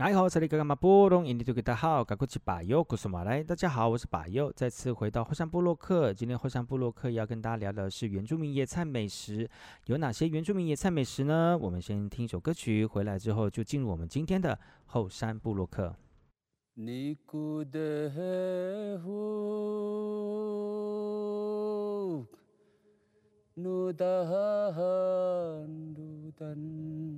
你好，这里是马布隆，印尼多吉大号，赶快去把右，古苏马来。大家好，我是把右，再次回到后山部落客。今天后山部落客要跟大家聊的是原住民野菜美食，有哪些原住民野菜美食呢？我们先听一首歌曲，回来之后就进入我们今天的后山部落客。伊玛卡哈库，布古拉库，尼古德呼，努达。伊玛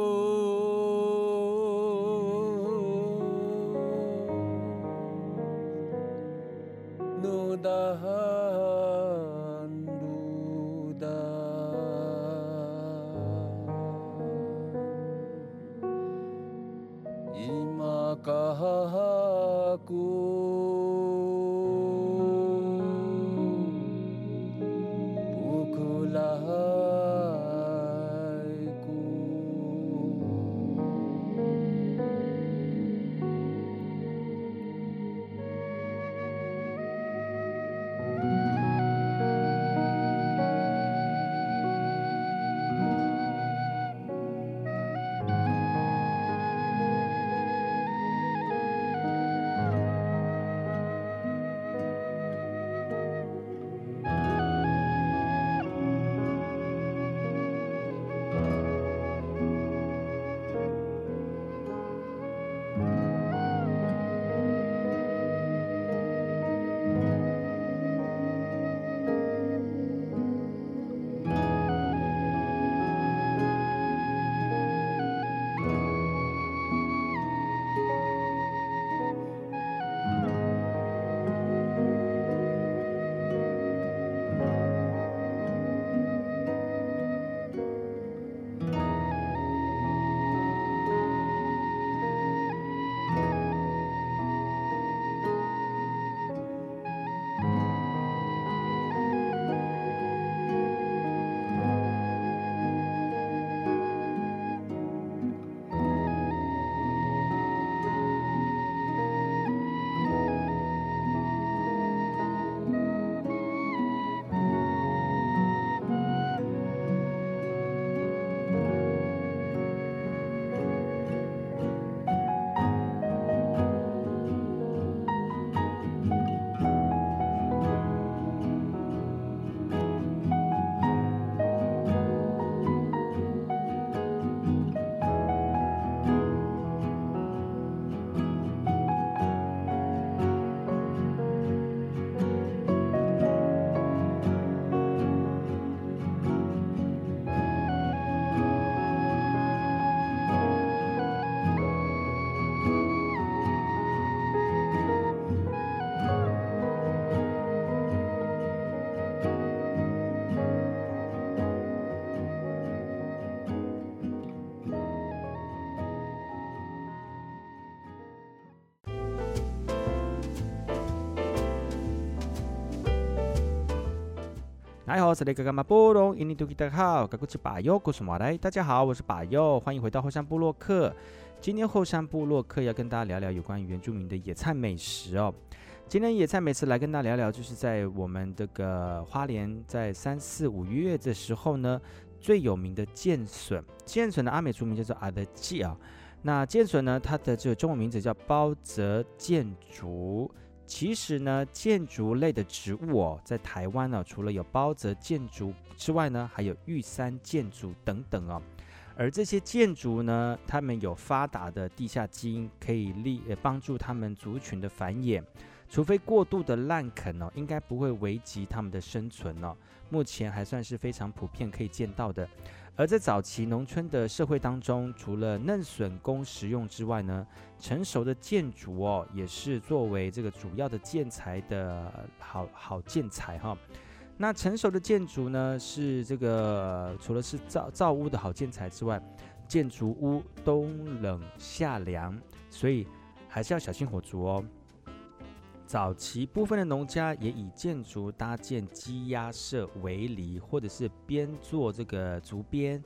大家好，我是把右，古苏马来。大家好，我是把右，欢迎回到后山部落客。今天后山部落客要跟大家聊聊有关于原住民的野菜美食哦。今天野菜美食来跟大家聊聊，就是在我们这个花莲在三四五月的时候呢，最有名的剑笋，剑笋的阿美族名叫做阿德基啊。那剑笋呢，它的这个中文名字叫包泽箭竹。其实呢，箭竹类的植物哦，在台湾呢，除了有包泽箭竹之外呢，还有玉山箭竹等等哦。而这些建竹呢，它们有发达的地下基因，可以利呃帮助它们族群的繁衍。除非过度的滥垦哦，应该不会危及它们的生存哦。目前还算是非常普遍可以见到的。而在早期农村的社会当中，除了嫩笋供食用之外呢，成熟的建筑哦，也是作为这个主要的建材的好好建材哈。那成熟的建筑呢，是这个除了是造造屋的好建材之外，建筑屋冬冷夏凉，所以还是要小心火烛哦。早期部分的农家也以建筑搭建鸡鸭舍围篱，或者是编做这个竹编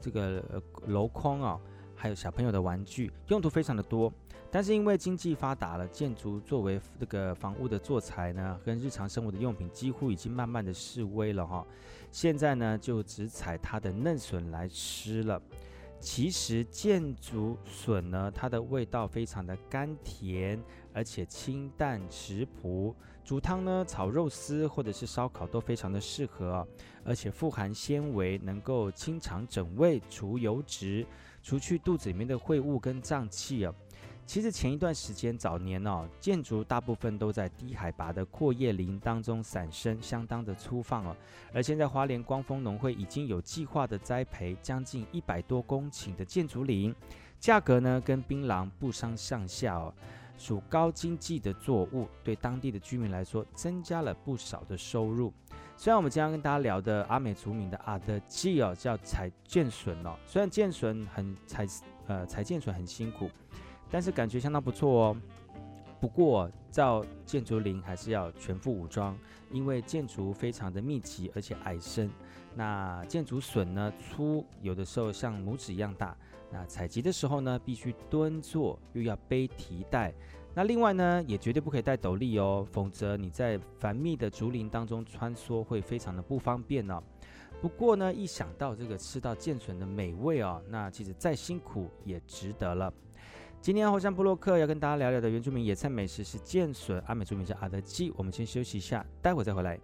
这个楼框啊，还有小朋友的玩具，用途非常的多。但是因为经济发达了，建筑作为这个房屋的做材呢，跟日常生活的用品，几乎已经慢慢的式微了哈。现在呢，就只采它的嫩笋来吃了。其实箭竹笋呢，它的味道非常的甘甜，而且清淡食朴，煮汤呢、炒肉丝或者是烧烤都非常的适合，而且富含纤维，能够清肠整胃、除油脂、除去肚子里面的秽物跟胀气啊。其实前一段时间早年哦，箭竹大部分都在低海拔的阔叶林当中散生，相当的粗放哦。而现在花莲光丰农会已经有计划的栽培将近一百多公顷的箭竹林，价格呢跟槟榔不相上下哦，属高经济的作物，对当地的居民来说增加了不少的收入。虽然我们今天跟大家聊的阿美族名的阿德基哦，叫采箭笋哦，虽然箭笋很采呃采箭笋很辛苦。但是感觉相当不错哦。不过造箭竹林还是要全副武装，因为箭竹非常的密集，而且矮深。那箭竹笋呢，粗，有的时候像拇指一样大。那采集的时候呢，必须蹲坐，又要背提袋。那另外呢，也绝对不可以戴斗笠哦，否则你在繁密的竹林当中穿梭会非常的不方便哦。不过呢，一想到这个吃到箭笋的美味哦，那其实再辛苦也值得了。今天后山部落客要跟大家聊聊的原住民野菜美食是箭笋，阿美族名是阿德基。我们先休息一下，待会再回来。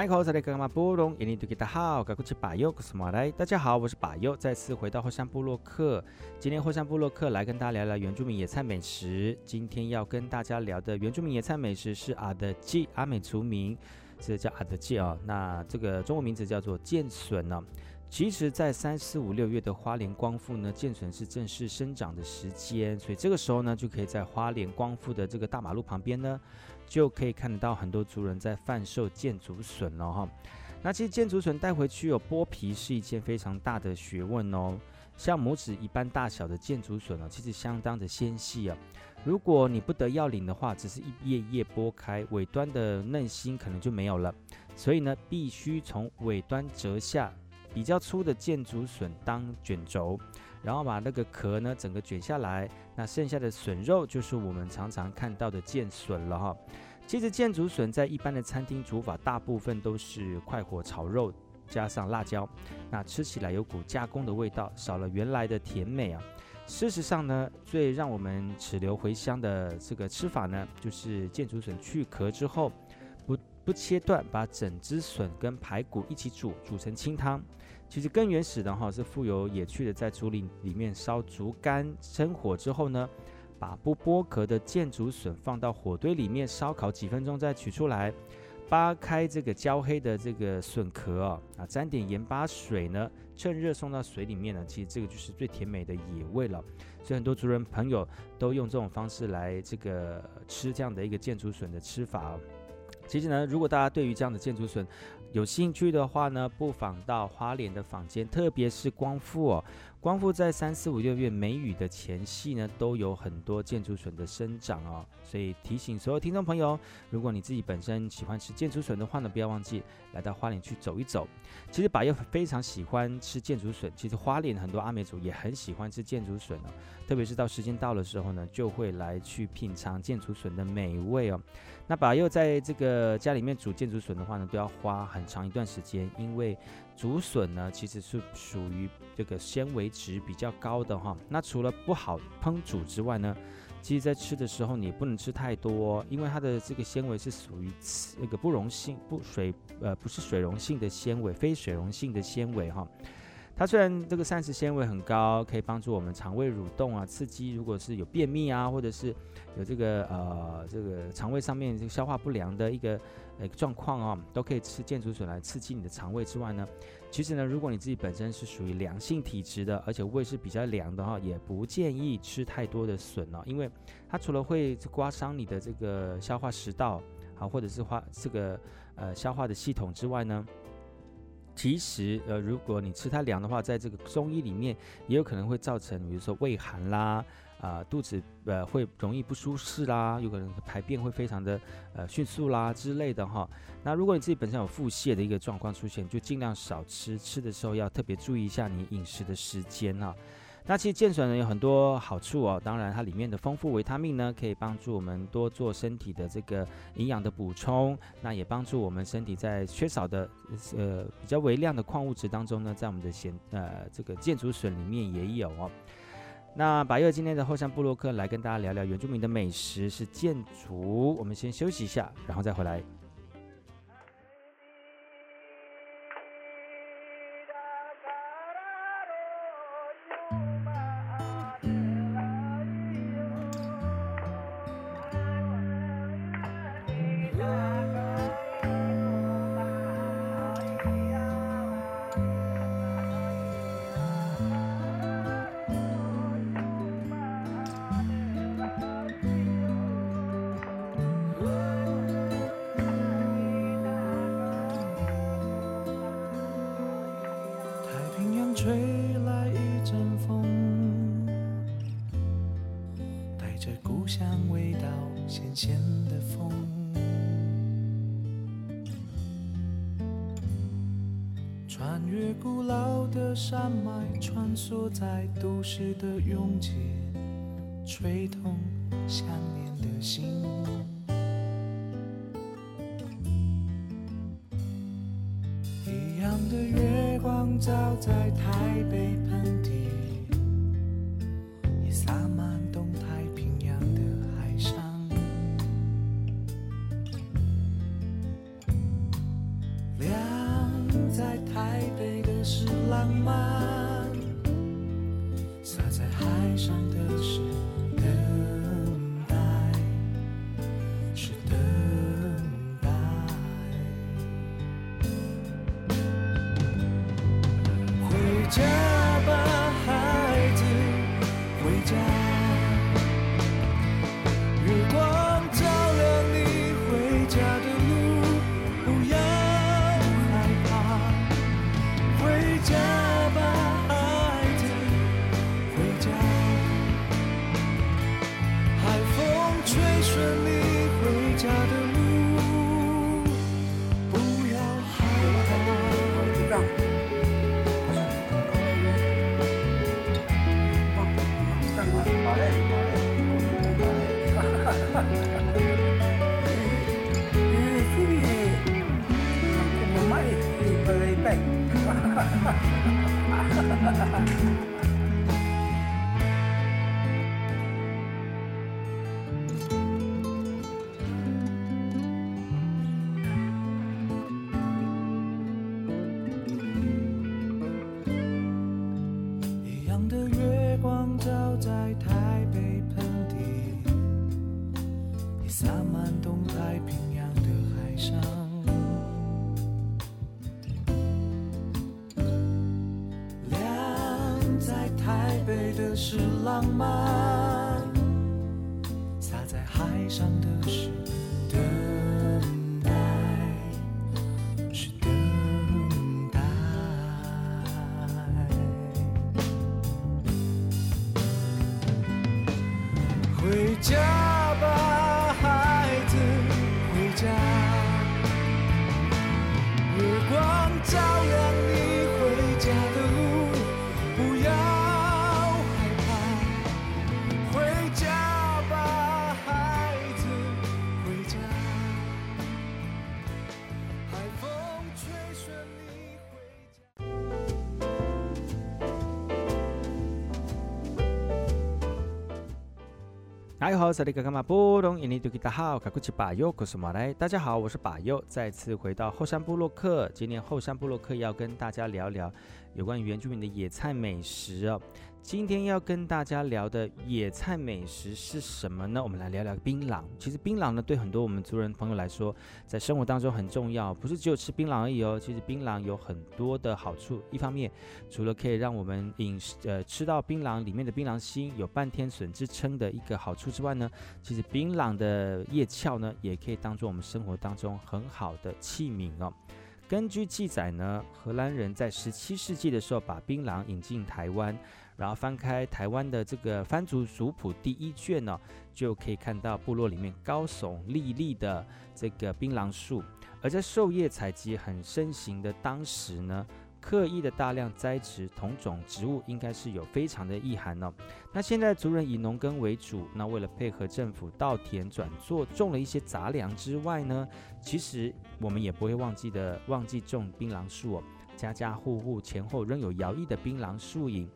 大家好，大家好，我是巴佑，再次回到后山部落客。今天后山部落客来跟大家聊聊原住民野菜美食。今天要跟大家聊的原住民野菜美食是阿德吉阿美族名，这叫阿德吉啊。那这个中文名字叫做剑笋呢。其实，在三四五六月的花莲光复呢，剑笋是正式生长的时间，所以这个时候呢，就可以在花莲光复的这个大马路旁边呢。就可以看得到很多族人在贩售箭竹笋了哈。那其实箭竹笋带回去有剥皮是一件非常大的学问哦。像拇指一般大小的箭竹笋呢，其实相当的纤细啊。如果你不得要领的话，只是一叶叶剥开，尾端的嫩心可能就没有了。所以呢，必须从尾端折下比较粗的箭竹笋当卷轴。然后把那个壳呢整个卷下来，那剩下的笋肉就是我们常常看到的剑笋了哈。其实箭竹笋在一般的餐厅煮法，大部分都是快火炒肉，加上辣椒，那吃起来有股加工的味道，少了原来的甜美啊。事实上呢，最让我们齿留回香的这个吃法呢，就是箭竹笋去壳之后，不不切断，把整只笋跟排骨一起煮，煮成清汤。其实更原始的哈是富有野趣的，在竹林里面烧竹竿生火之后呢，把不剥壳的箭竹笋放到火堆里面烧烤几分钟，再取出来，扒开这个焦黑的这个笋壳啊，啊沾点盐巴水呢，趁热送到水里面呢，其实这个就是最甜美的野味了。所以很多族人朋友都用这种方式来这个吃这样的一个箭竹笋的吃法。其实呢，如果大家对于这样的建筑笋，有兴趣的话呢，不妨到花莲的坊间，特别是光复哦。光复在三四五六月梅雨的前夕呢，都有很多箭竹笋的生长哦。所以提醒所有听众朋友，如果你自己本身喜欢吃箭竹笋的话呢，不要忘记来到花莲去走一走。其实巴佑非常喜欢吃箭竹笋，其实花莲很多阿美族也很喜欢吃箭竹笋哦。特别是到时间到的时候呢，就会来去品尝箭竹笋的美味哦。那巴佑在这个家里面煮箭竹笋的话呢，都要花很长一段时间，因为竹笋呢，其实是属于这个纤维值比较高的哈。那除了不好烹煮之外呢，其实在吃的时候你不能吃太多，因为它的这个纤维是属于那个不溶性、不水呃不是水溶性的纤维，非水溶性的纤维哈。它虽然这个膳食纤维很高，可以帮助我们肠胃蠕动啊，刺激如果是有便秘啊，或者是有这个呃这个肠胃上面这个消化不良的一个。呃，状况啊，都可以吃箭竹笋来刺激你的肠胃之外呢，其实呢，如果你自己本身是属于凉性体质的，而且胃是比较凉的哈，也不建议吃太多的笋哦，因为它除了会刮伤你的这个消化食道，好，或者是化这个呃消化的系统之外呢，其实呃，如果你吃太凉的话，在这个中医里面也有可能会造成，比如说胃寒啦。啊、肚子呃会容易不舒适啦，有可能排便会非常的呃迅速啦之类的哈。那如果你自己本身有腹泻的一个状况出现，就尽量少吃，吃的时候要特别注意一下你饮食的时间哈。那其实箭笋呢有很多好处哦，当然它里面的丰富维他命呢，可以帮助我们多做身体的这个营养的补充，那也帮助我们身体在缺少的呃比较微量的矿物质当中呢，在我们的咸呃这个箭竹笋里面也有哦。那白月今天的后山部落客来跟大家聊聊原住民的美食是箭竹，我们先休息一下，然后再回来。越古老的山脉穿梭在都市的拥挤，吹痛想念的心。一样的月光照在台北盆地，浪漫，洒在海上的是等待，是等待。回家吧，孩子，回家。月光照亮你回家大家好，萨利格干嘛不懂印尼多吉大号，卡库奇巴尤，我是马来。大家好，我是巴尤，再次回到后山部落客。今天后山部落客要跟大家聊聊有关于原住民的野菜美食哦。今天要跟大家聊的野菜美食是什么呢？我们来聊聊槟榔。其实槟榔呢，对很多我们族人朋友来说，在生活当中很重要，不是只有吃槟榔而已哦。其实槟榔有很多的好处，一方面除了可以让我们饮食呃吃到槟榔里面的槟榔心有半天笋之称的一个好处之外呢，其实槟榔的叶鞘呢，也可以当做我们生活当中很好的器皿哦。根据记载呢，荷兰人在十七世纪的时候把槟榔引进台湾。然后翻开台湾的这个番族族谱第一卷呢、就可以看到部落里面高耸立立的这个槟榔树。而在狩猎采集很盛行的当时呢，刻意的大量栽植同种植物，应该是有非常的意涵哦。那现在族人以农耕为主，那为了配合政府稻田转作种了一些杂粮之外呢，其实我们也不会忘记的忘记种槟榔树哦。家家户户前后仍有摇曳的槟榔树影。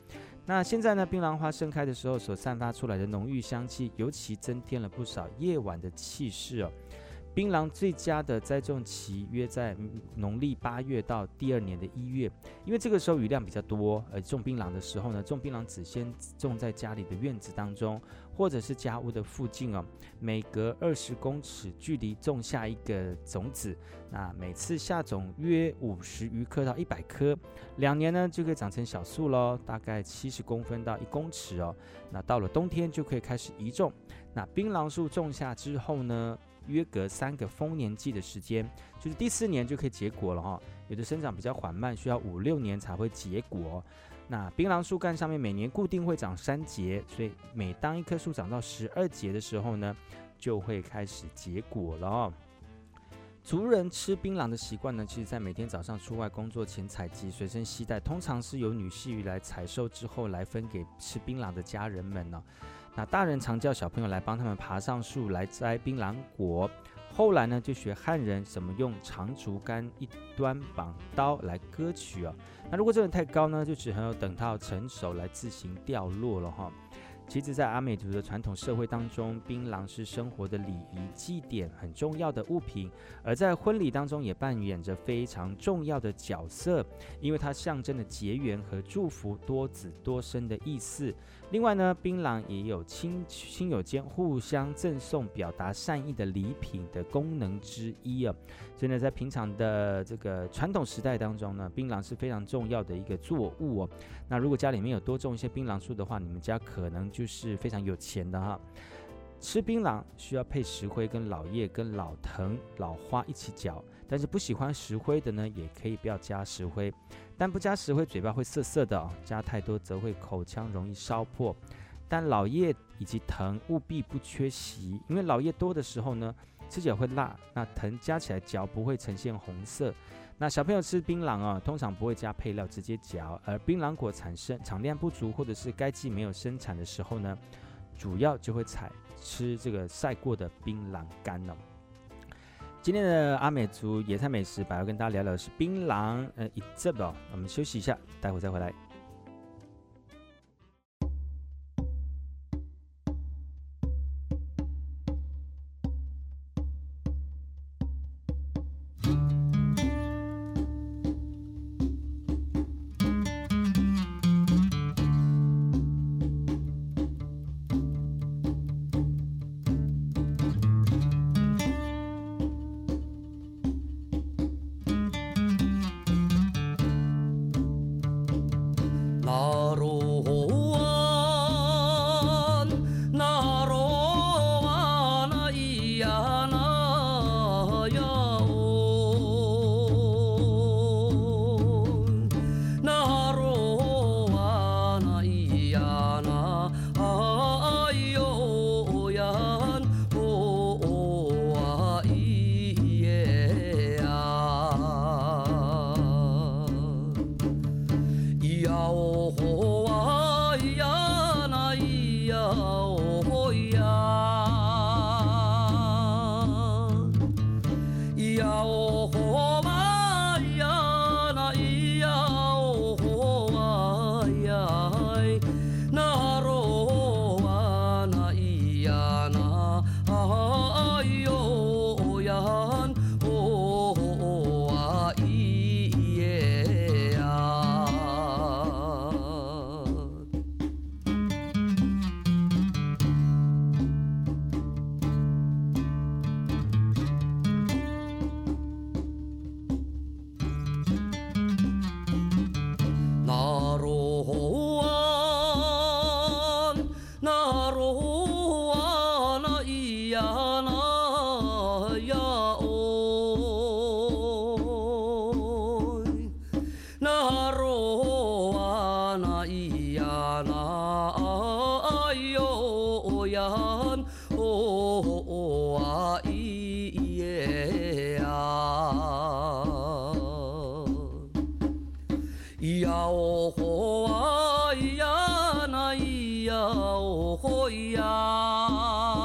那现在呢，槟榔花盛开的时候所散发出来的浓郁香气，尤其增添了不少夜晚的气势哦。槟榔最佳的栽种期约在农历八月到第二年的一月，因为这个时候雨量比较多。而种槟榔的时候呢，种槟榔只先种在家里的院子当中，或者是家屋的附近哦。每隔二十公尺距离种下一个种子，那每次下种约五十余颗到一百颗，两年呢就可以长成小树喽，大概七十公分到一公尺哦。那到了冬天就可以开始移种。那槟榔树种下之后呢，约隔三个丰年季的时间，就是第四年就可以结果了哈、哦。有的生长比较缓慢，需要五六年才会结果。那槟榔树干上面每年固定会长三节，所以每当一棵树长到十二节的时候呢，就会开始结果了哦。族人吃槟榔的习惯呢，其实在每天早上出外工作前采集，随身携带，通常是由女婿来采收之后来分给吃槟榔的家人们呢、那大人常叫小朋友来帮他们爬上树来摘槟榔果，后来呢就学汉人怎么用长竹竿一端绑刀来割取哦。那如果这人太高呢，就只能等到成熟来自行掉落了哈。其实，在阿美族的传统社会当中，槟榔是生活的礼仪祭典很重要的物品，而在婚礼当中也扮演着非常重要的角色，因为它象征着结缘和祝福多子多孙的意思。另外呢，槟榔也有亲亲友间互相赠送、表达善意的礼品的功能之一啊。所以呢，在平常的这个传统时代当中呢，槟榔是非常重要的一个作物哦。那如果家里面有多种一些槟榔树的话，你们家可能就是非常有钱的哈。吃槟榔需要配石灰、跟老叶、跟老藤、老花一起嚼，但是不喜欢石灰的呢，也可以不要加石灰。但不加石灰，嘴巴会涩涩的哦；加太多则会口腔容易烧破。但老叶以及藤务必不缺席，因为老叶多的时候呢，吃起来会辣；那藤加起来嚼不会呈现红色。那小朋友吃槟榔啊，通常不会加配料直接嚼，而槟榔果产生产量不足或者是该季没有生产的时候呢，主要就会采。吃这个晒过的槟榔干了。今天的阿美族野菜美食，把要跟大家聊聊的是槟榔。呃，一阵哦，我们休息一下，待会再回来。咿呀哦嗬，啊咿呀，那咿呀哦嗬咿呀。